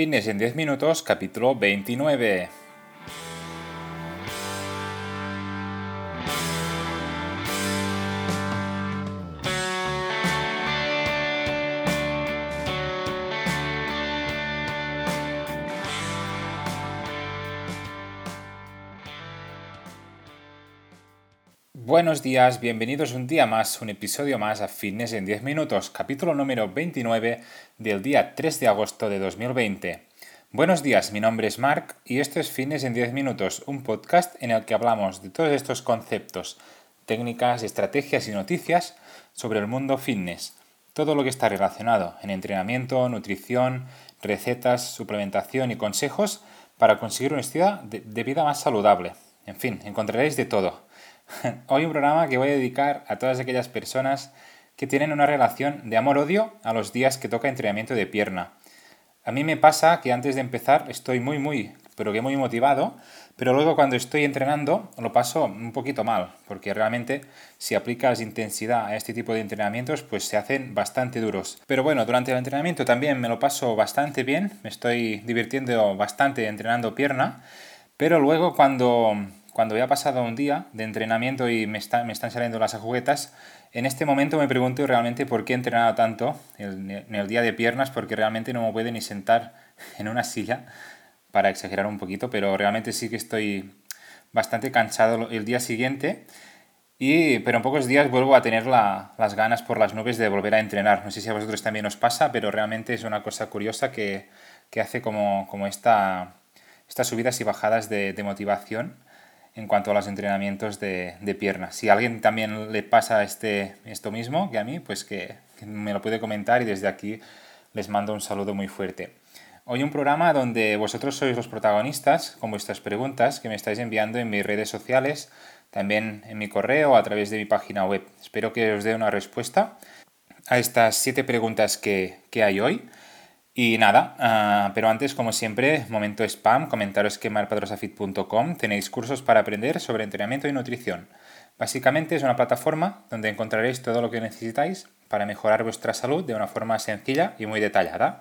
Fitness en 10 minutos, capítulo 29. Buenos días, bienvenidos un día más, un episodio más a Fitness en 10 minutos, capítulo número 29 del día 3 de agosto de 2020. Buenos días, mi nombre es Mark y esto es Fitness en 10 minutos, un podcast en el que hablamos de todos estos conceptos, técnicas, estrategias y noticias sobre el mundo fitness, todo lo que está relacionado en entrenamiento, nutrición, recetas, suplementación y consejos para conseguir un estilo de vida más saludable. En fin, encontraréis de todo. Hoy un programa que voy a dedicar a todas aquellas personas que tienen una relación de amor-odio a los días que toca entrenamiento de pierna. A mí me pasa que antes de empezar estoy muy, muy, pero que muy motivado, pero luego cuando estoy entrenando lo paso un poquito mal, porque realmente si aplicas intensidad a este tipo de entrenamientos, pues se hacen bastante duros. Pero bueno, durante el entrenamiento también me lo paso bastante bien, me estoy divirtiendo bastante entrenando pierna, pero luego cuando cuando ya ha pasado un día de entrenamiento y me, están saliendo las agujetas, en este momento me pregunto realmente por qué he entrenado tanto en el día de piernas, porque realmente no me puedo ni sentar en una silla, para exagerar un poquito, pero realmente sí que estoy bastante cansado el día siguiente. Y, pero en pocos días vuelvo a tener las ganas por las nubes de volver a entrenar. No sé si a vosotros también os pasa, pero realmente es una cosa curiosa que, hace como, como esta, estas subidas y bajadas de motivación en cuanto a los entrenamientos de, de piernas. Si a alguien también le pasa este, esto mismo que a mí, pues que, me lo puede comentar y desde aquí les mando un saludo muy fuerte. Hoy un programa donde vosotros sois los protagonistas con vuestras preguntas que me estáis enviando en mis redes sociales, también en mi correo o a través de mi página web. Espero que os dé una respuesta a estas siete preguntas que, que hay hoy. Y nada, ah, pero antes, como siempre, momento spam, comentaros que marpadrosafit.com tenéis cursos para aprender sobre entrenamiento y nutrición. Básicamente es una plataforma donde encontraréis todo lo que necesitáis para mejorar vuestra salud de una forma sencilla y muy detallada.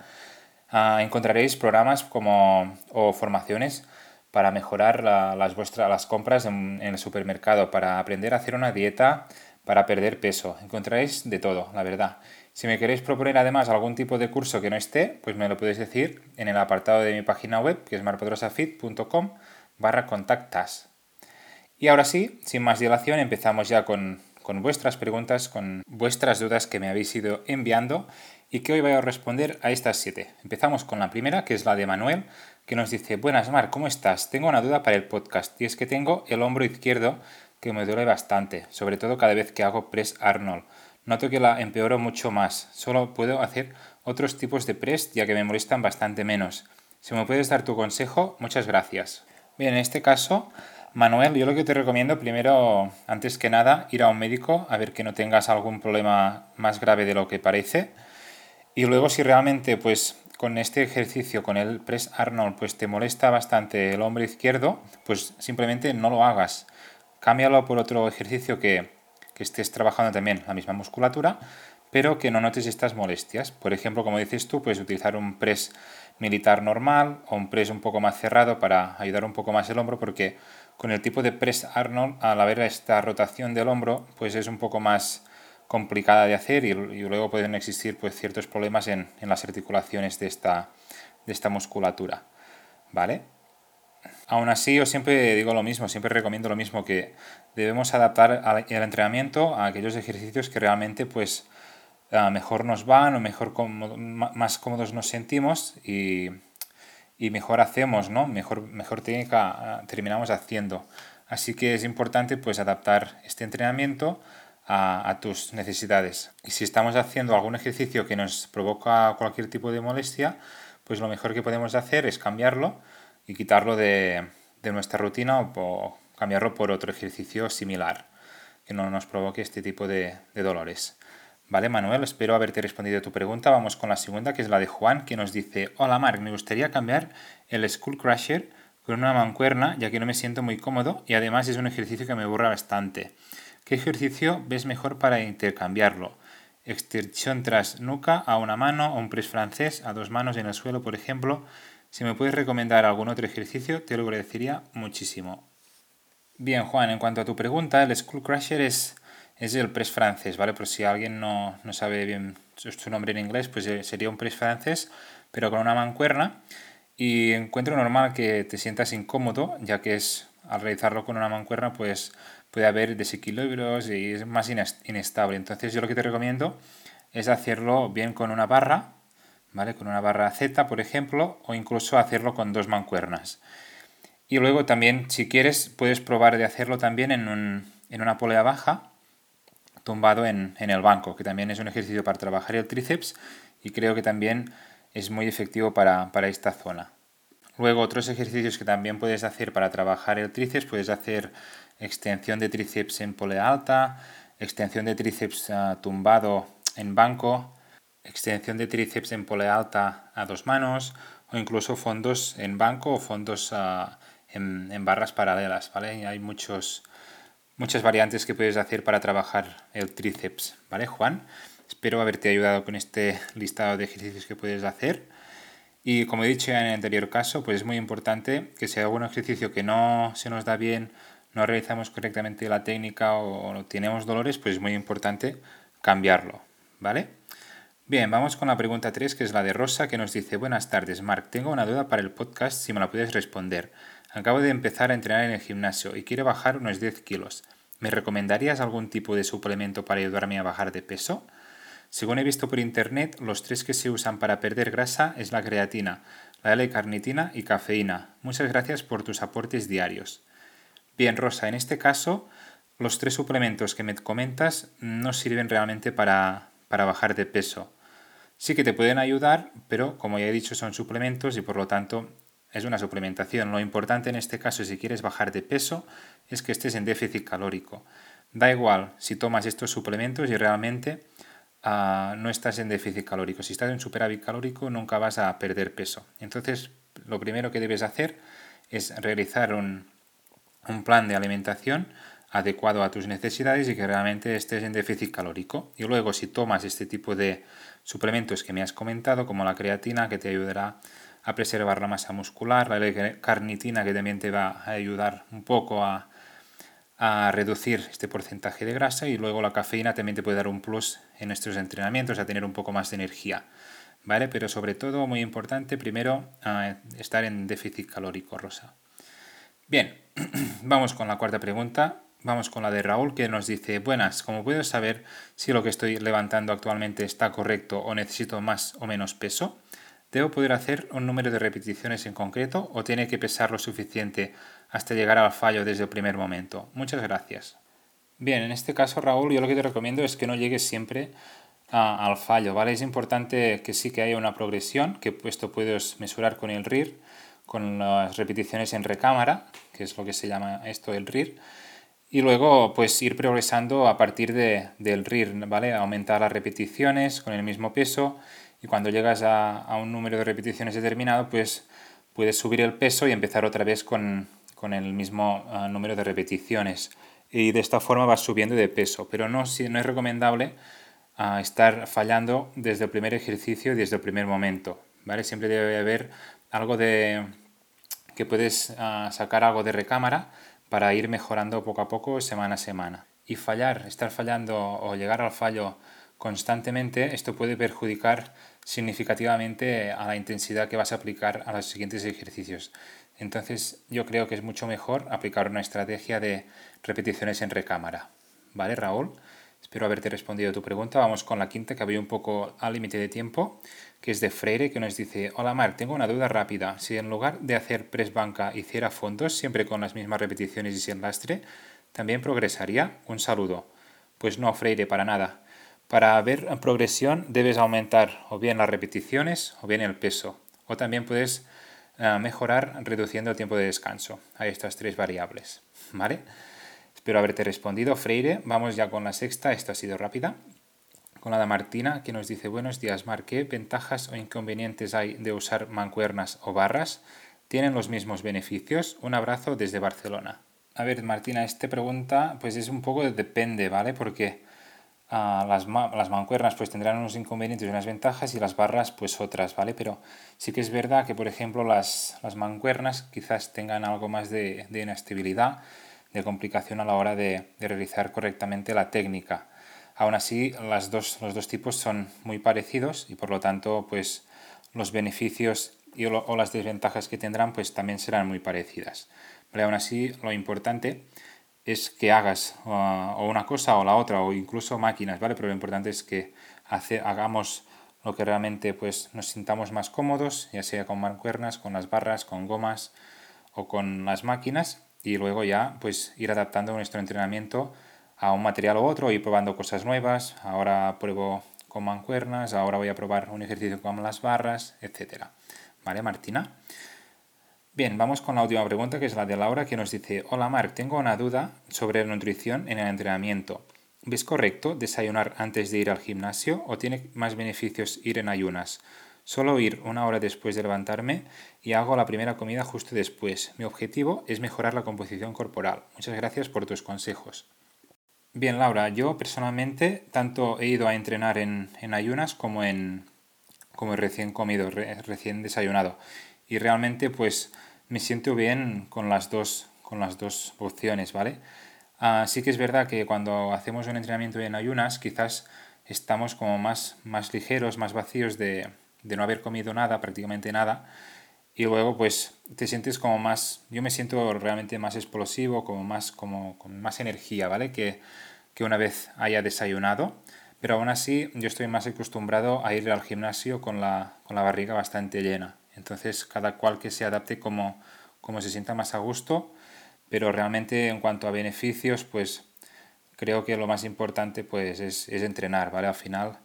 Ah, encontraréis programas como, o formaciones para mejorar las, vuestras, las compras en, en el supermercado, para aprender a hacer una dieta, para perder peso. Encontraréis de todo, la verdad. Si me queréis proponer además algún tipo de curso que no esté, pues me lo podéis decir en el apartado de mi página web, que es marpodrosafit.com barra contactas. Y ahora sí, sin más dilación, empezamos ya con, con vuestras preguntas, con vuestras dudas que me habéis ido enviando y que hoy voy a responder a estas siete. Empezamos con la primera, que es la de Manuel, que nos dice, buenas Mar, ¿cómo estás? Tengo una duda para el podcast y es que tengo el hombro izquierdo que me duele bastante, sobre todo cada vez que hago press Arnold noto que la empeoro mucho más. Solo puedo hacer otros tipos de press ya que me molestan bastante menos. Si me puedes dar tu consejo, muchas gracias. Bien, en este caso, Manuel, yo lo que te recomiendo primero, antes que nada, ir a un médico a ver que no tengas algún problema más grave de lo que parece. Y luego si realmente pues con este ejercicio, con el press Arnold, pues te molesta bastante el hombro izquierdo, pues simplemente no lo hagas. Cámbialo por otro ejercicio que que estés trabajando también la misma musculatura, pero que no notes estas molestias. Por ejemplo, como dices tú, puedes utilizar un press militar normal o un press un poco más cerrado para ayudar un poco más el hombro, porque con el tipo de press Arnold, al haber esta rotación del hombro, pues es un poco más complicada de hacer y, luego pueden existir pues, ciertos problemas en, en las articulaciones de esta, de esta musculatura. ¿Vale? Aún así, yo siempre digo lo mismo, siempre recomiendo lo mismo, que debemos adaptar el entrenamiento a aquellos ejercicios que realmente pues ah, mejor nos van o mejor más cómodos nos sentimos y, mejor hacemos, ¿no? Mejor, mejor técnica ah, terminamos haciendo. Así que es importante pues adaptar este entrenamiento a, a, tus necesidades. Y si estamos haciendo algún ejercicio que nos provoca cualquier tipo de molestia, pues lo mejor que podemos hacer es cambiarlo y quitarlo de, nuestra rutina o cambiarlo por otro ejercicio similar que no nos provoque este tipo de, dolores. Vale, Manuel, espero haberte respondido a tu pregunta. Vamos con la segunda, que es la de Juan, que nos dice, hola Mark, me gustaría cambiar el Skull Crusher con una mancuerna, ya que no me siento muy cómodo y además es un ejercicio que me aburre bastante. ¿Qué ejercicio ves mejor para intercambiarlo? extensión tras nuca a una mano o un press francés a dos manos en el suelo, por ejemplo. Si me puedes recomendar algún otro ejercicio, te lo agradecería muchísimo. Bien, Juan, en cuanto a tu pregunta, el Skull Crusher es, es el press francés, ¿vale? Por si alguien no, no sabe bien su nombre en inglés, pues eh, sería un press francés, pero con una mancuerna. Y encuentro normal que te sientas incómodo, ya que es al realizarlo con una mancuerna, pues puede haber desequilibrios y es más inestable. Entonces yo lo que te recomiendo es hacerlo bien con una barra, ¿vale? Con una barra Z, por ejemplo, o incluso hacerlo con dos mancuernas. Y luego también, si quieres, puedes probar de hacerlo también en, un, en una polea baja, tumbado en, en, el banco, que también es un ejercicio para trabajar el tríceps y creo que también es muy efectivo para, para esta zona. Luego, otros ejercicios que también puedes hacer para trabajar el tríceps, puedes hacer extensión de tríceps en polea alta, extensión de tríceps uh, tumbado en banco, extensión de tríceps en polea alta a dos manos o incluso fondos en banco o fondos uh, en, en, barras paralelas, ¿vale? hay muchos, muchas variantes que puedes hacer para trabajar el tríceps, ¿vale, Juan? Espero haberte ayudado con este listado de ejercicios que puedes hacer. Y como he dicho en el anterior caso, pues es muy importante que si hay algún ejercicio que no se nos da bien no realizamos correctamente la técnica o, tenemos dolores, pues es muy importante cambiarlo, ¿vale? Bien, vamos con la pregunta 3, que es la de Rosa, que nos dice, buenas tardes, Marc, tengo una duda para el podcast, si me la puedes responder. Acabo de empezar a entrenar en el gimnasio y quiero bajar unos 10 kilos. ¿Me recomendarías algún tipo de suplemento para ayudarme a bajar de peso? Según he visto por internet, los tres que se usan para perder grasa es la creatina, la L-carnitina y cafeína. Muchas gracias por tus aportes diarios. Bien, Rosa, en este caso, los tres suplementos que me comentas no sirven realmente para, bajar de peso. Sí que te pueden ayudar, pero como ya he dicho, son suplementos y por lo tanto es una suplementación. Lo importante en este caso, si quieres bajar de peso, es que estés en déficit calórico. Da igual si tomas estos suplementos y realmente ah, no estás en déficit calórico. Si estás en superávit calórico, nunca vas a perder peso. Entonces, lo primero que debes hacer es realizar un, un plan de alimentación adecuado a tus necesidades y que realmente estés en déficit calórico. Y luego si tomas este tipo de suplementos que me has comentado, como la creatina, que te ayudará a preservar la masa muscular, la carnitina, que también te va a ayudar un poco a, a reducir este porcentaje de grasa, y luego la cafeína también te puede dar un plus en estos entrenamientos, a tener un poco más de energía. ¿Vale? Pero sobre todo, muy importante, primero, estar en déficit calórico, Rosa. Bien, vamos con la cuarta pregunta. Vamos con la de Raúl que nos dice, buenas, ¿cómo puedo saber si lo que estoy levantando actualmente está correcto o necesito más o menos peso? ¿Debo poder hacer un número de repeticiones en concreto o tiene que pesar lo suficiente hasta llegar al fallo desde el primer momento? Muchas gracias. Bien, en este caso Raúl, yo lo que te recomiendo es que no llegues siempre al fallo, ¿vale? Es importante que sí que haya una progresión, que esto puedes mesurar con el RIR, con las repeticiones en recámara, que es lo que se llama esto el RIR, y luego pues ir progresando a partir de, del RIR, ¿vale? Aumentar las repeticiones con el mismo peso y cuando llegas a, a un número de repeticiones determinado pues puedes subir el peso y empezar otra vez con, con el mismo uh, número de repeticiones y de esta forma vas subiendo de peso, pero no, no es recomendable uh, estar fallando desde el primer ejercicio y desde el primer momento, ¿vale? Siempre debe haber algo de que puedes ah, sacar algo de recámara para ir mejorando poco a poco, semana a semana. Y fallar, estar fallando o llegar al fallo constantemente, esto puede perjudicar significativamente a la intensidad que vas a aplicar a los siguientes ejercicios. Entonces yo creo que es mucho mejor aplicar una estrategia de repeticiones en recámara. ¿Vale, Raúl? Espero haberte respondido a tu pregunta. Vamos con la quinta, que había un poco al límite de tiempo, que es de Freire, que nos dice, hola Marc, tengo una duda rápida. Si en lugar de hacer press banca hiciera fondos, siempre con las mismas repeticiones y sin lastre, ¿también progresaría? Un saludo. Pues no, Freire, para nada. Para ver progresión debes aumentar o bien las repeticiones o bien el peso. O también puedes eh, mejorar reduciendo el tiempo de descanso. Hay estas tres variables. ¿Vale? Espero haberte respondido, Freire. Vamos ya con la sexta, esta ha sido rápida. Con la de Martina, que nos dice, buenos días, Mar, ¿qué ventajas o inconvenientes hay de usar mancuernas o barras? ¿Tienen los mismos beneficios? Un abrazo desde Barcelona. A ver, Martina, esta pregunta pues es un poco depende, ¿vale? Porque Ah, las, las, mancuernas pues tendrán unos inconvenientes y unas ventajas y las barras pues otras, ¿vale? Pero sí que es verdad que, por ejemplo, las, las mancuernas quizás tengan algo más de, de, inestabilidad, de complicación a la hora de, realizar correctamente la técnica. Aún así, las dos, los dos tipos son muy parecidos y por lo tanto, pues los beneficios y, o, las desventajas que tendrán pues también serán muy parecidas. Pero aún así, lo importante es que hagas o una cosa o la otra, o incluso máquinas, ¿vale? Pero lo importante es que hagamos lo que realmente pues, nos sintamos más cómodos, ya sea con mancuernas, con las barras, con gomas o con las máquinas, y luego ya pues ir adaptando nuestro entrenamiento a un material u otro, ir probando cosas nuevas, ahora pruebo con mancuernas, ahora voy a probar un ejercicio con las barras, etcétera. ¿Vale, Martina? Bien, vamos con la última pregunta, que es la de Laura, que nos dice, hola Marc, tengo una duda sobre la nutrición en el entrenamiento. ¿Ves correcto desayunar antes de ir al gimnasio o tiene más beneficios ir en ayunas? Solo ir una hora después de levantarme y hago la primera comida justo después. Mi objetivo es mejorar la composición corporal. Muchas gracias por tus consejos. Bien, Laura, yo personalmente tanto he ido a entrenar en, ayunas como en como recién comido, recién desayunado y realmente pues me siento bien con las dos, con las dos opciones, ¿vale? Sí que es verdad que cuando hacemos un entrenamiento en ayunas quizás estamos como más, más ligeros, más vacíos de, de no haber comido nada, prácticamente nada, y luego pues te sientes como más, yo me siento realmente más explosivo, como más, como, con más energía, ¿vale? Que, que una vez haya desayunado, pero aún así yo estoy más acostumbrado a ir al gimnasio con la, con la barriga bastante llena. Entonces, cada cual que se adapte como, como se sienta más a gusto, pero realmente en cuanto a beneficios, pues creo que lo más importante pues es, es entrenar, ¿vale? Al final,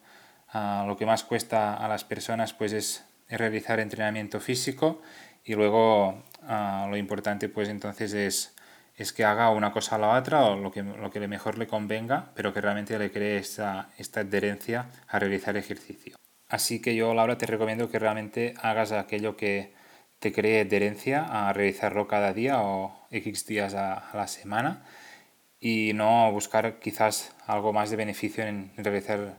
uh, lo que más cuesta a las personas pues es, realizar entrenamiento físico y luego uh, lo importante pues entonces es, es que haga una cosa a la otra o lo que, lo que mejor le convenga, pero que realmente le cree esta, esta adherencia a realizar ejercicio. Así que yo, Laura, te recomiendo que realmente hagas aquello que te cree adherencia a realizarlo cada día o X días a, la semana y no buscar quizás algo más de beneficio en realizar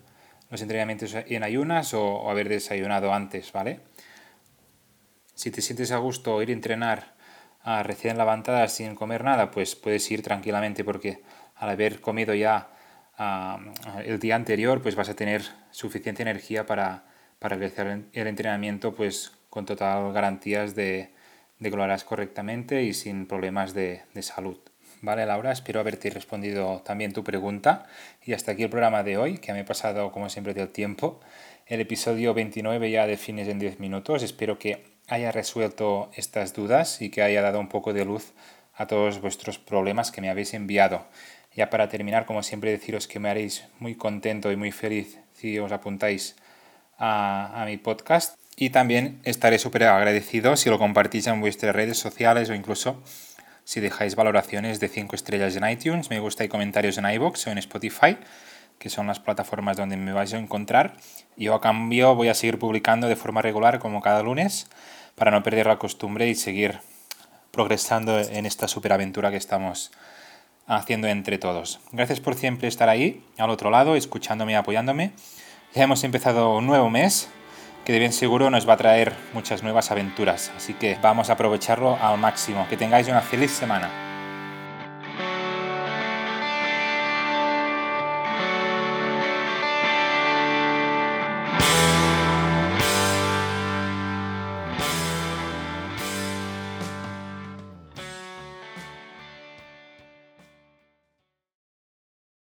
los entrenamientos en ayunas o, haber desayunado antes, ¿vale? Si te sientes a gusto ir a entrenar a recién levantada sin comer nada, pues puedes ir tranquilamente porque al haber comido ya el día anterior, pues vas a tener suficiente energía para, para realizar el entrenamiento pues con total garantías de, de que lo harás correctamente y sin problemas de salud. Vale, Laura, espero haberte respondido también tu pregunta. Y hasta aquí el programa de hoy, que me he pasado como siempre del tiempo. El episodio 29 ya de fines en 10 minutos. Espero que haya resuelto estas dudas y que haya dado un poco de luz a todos vuestros problemas que me habéis enviado. Ya para terminar, como siempre, deciros que me haréis muy contento y muy feliz si os apuntáis a, mi podcast. Y también estaré súper agradecido si lo compartís en vuestras redes sociales o incluso si dejáis valoraciones de 5 estrellas en iTunes, me gusta y comentarios en iBox o en Spotify, que son las plataformas donde me vais a encontrar. Yo a cambio voy a seguir publicando de forma regular como cada lunes para no perder la costumbre y seguir progresando en esta superaventura que estamos haciendo entre todos. Gracias por siempre estar ahí, al otro lado, escuchándome y apoyándome. Ya hemos empezado un nuevo mes que de bien seguro nos va a traer muchas nuevas aventuras, así que vamos a aprovecharlo al máximo. Que tengáis una feliz semana.